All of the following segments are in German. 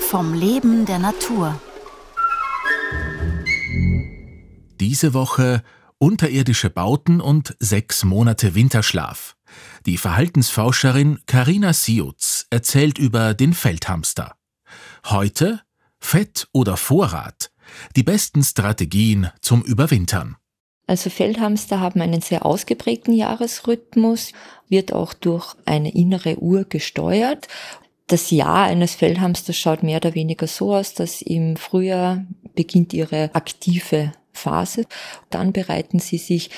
Vom Leben der Natur. Diese Woche unterirdische Bauten und sechs Monate Winterschlaf. Die Verhaltensforscherin Karina Siutz erzählt über den Feldhamster. Heute Fett oder Vorrat. Die besten Strategien zum Überwintern. Also Feldhamster haben einen sehr ausgeprägten Jahresrhythmus, wird auch durch eine innere Uhr gesteuert. Das Jahr eines Feldhamsters schaut mehr oder weniger so aus, dass im Frühjahr beginnt ihre aktive Phase. Dann bereiten sie sich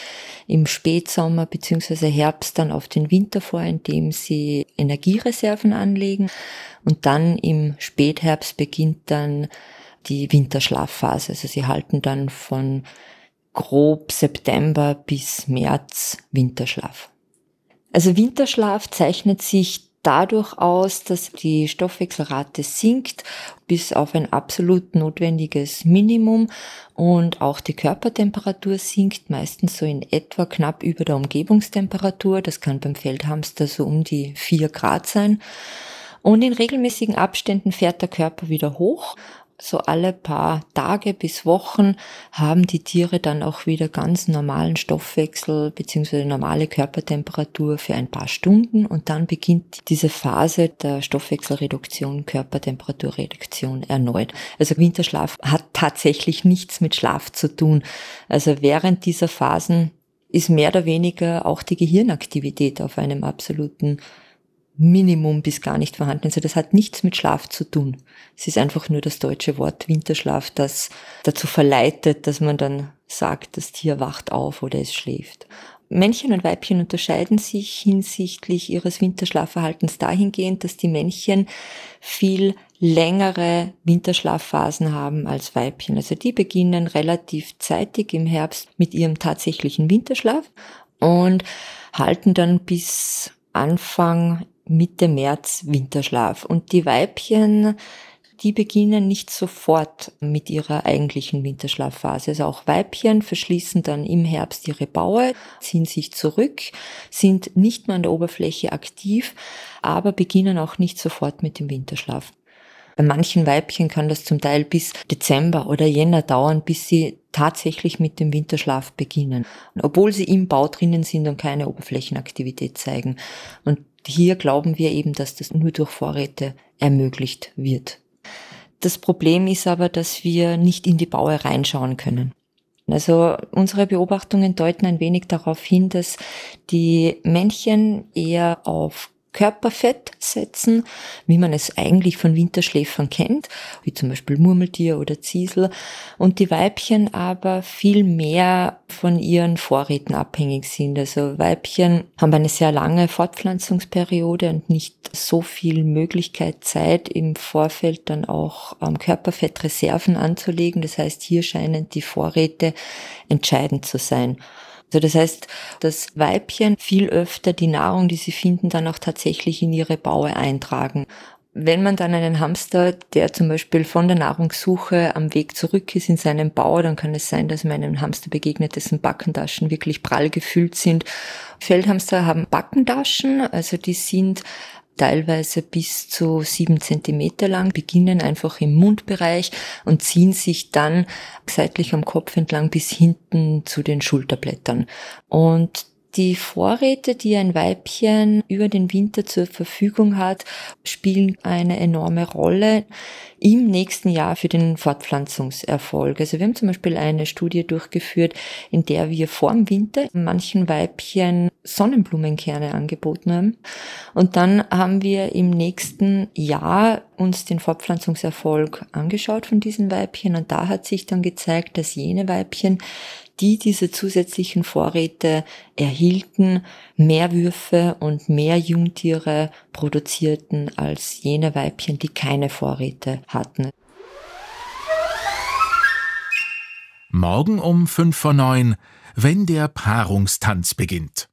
im Spätsommer bzw. Herbst dann auf den Winter vor, indem sie Energiereserven anlegen. Und dann im Spätherbst beginnt dann die Winterschlafphase. Also sie halten dann von grob September bis März Winterschlaf. Also Winterschlaf zeichnet sich dadurch aus, dass die Stoffwechselrate sinkt bis auf ein absolut notwendiges Minimum und auch die Körpertemperatur sinkt meistens so in etwa knapp über der Umgebungstemperatur. Das kann beim Feldhamster so um die vier Grad sein. Und in regelmäßigen Abständen fährt der Körper wieder hoch so alle paar Tage bis Wochen haben die Tiere dann auch wieder ganz normalen Stoffwechsel bzw. normale Körpertemperatur für ein paar Stunden und dann beginnt diese Phase der Stoffwechselreduktion, Körpertemperaturreduktion erneut. Also Winterschlaf hat tatsächlich nichts mit Schlaf zu tun. Also während dieser Phasen ist mehr oder weniger auch die Gehirnaktivität auf einem absoluten Minimum bis gar nicht vorhanden. Also das hat nichts mit Schlaf zu tun. Es ist einfach nur das deutsche Wort Winterschlaf, das dazu verleitet, dass man dann sagt, das Tier wacht auf oder es schläft. Männchen und Weibchen unterscheiden sich hinsichtlich ihres Winterschlafverhaltens dahingehend, dass die Männchen viel längere Winterschlafphasen haben als Weibchen. Also die beginnen relativ zeitig im Herbst mit ihrem tatsächlichen Winterschlaf und halten dann bis Anfang Mitte März Winterschlaf. Und die Weibchen, die beginnen nicht sofort mit ihrer eigentlichen Winterschlafphase. Also auch Weibchen verschließen dann im Herbst ihre Baue, ziehen sich zurück, sind nicht mehr an der Oberfläche aktiv, aber beginnen auch nicht sofort mit dem Winterschlaf. Bei manchen Weibchen kann das zum Teil bis Dezember oder Jänner dauern, bis sie tatsächlich mit dem Winterschlaf beginnen, obwohl sie im Bau drinnen sind und keine Oberflächenaktivität zeigen. Und hier glauben wir eben, dass das nur durch Vorräte ermöglicht wird. Das Problem ist aber, dass wir nicht in die Baue reinschauen können. Also unsere Beobachtungen deuten ein wenig darauf hin, dass die Männchen eher auf Körperfett setzen, wie man es eigentlich von Winterschläfern kennt, wie zum Beispiel Murmeltier oder Ziesel, und die Weibchen aber viel mehr von ihren Vorräten abhängig sind. Also Weibchen haben eine sehr lange Fortpflanzungsperiode und nicht so viel Möglichkeit, Zeit im Vorfeld dann auch ähm, Körperfettreserven anzulegen. Das heißt, hier scheinen die Vorräte entscheidend zu sein. Also das heißt, dass Weibchen viel öfter die Nahrung, die sie finden, dann auch tatsächlich in ihre Baue eintragen. Wenn man dann einen Hamster, der zum Beispiel von der Nahrungssuche am Weg zurück ist in seinem Bau, dann kann es sein, dass man einem Hamster begegnet, dessen Backentaschen wirklich prall gefüllt sind. Feldhamster haben Backentaschen, also die sind teilweise bis zu sieben Zentimeter lang, beginnen einfach im Mundbereich und ziehen sich dann seitlich am Kopf entlang bis hinten zu den Schulterblättern. Und die Vorräte, die ein Weibchen über den Winter zur Verfügung hat, spielen eine enorme Rolle im nächsten Jahr für den Fortpflanzungserfolg. Also wir haben zum Beispiel eine Studie durchgeführt, in der wir vor dem Winter manchen Weibchen Sonnenblumenkerne angeboten haben. Und dann haben wir im nächsten Jahr uns den Fortpflanzungserfolg angeschaut von diesen Weibchen und da hat sich dann gezeigt, dass jene Weibchen, die diese zusätzlichen Vorräte erhielten, mehr Würfe und mehr Jungtiere produzierten als jene Weibchen, die keine Vorräte hatten. Morgen um fünf vor neun, wenn der Paarungstanz beginnt.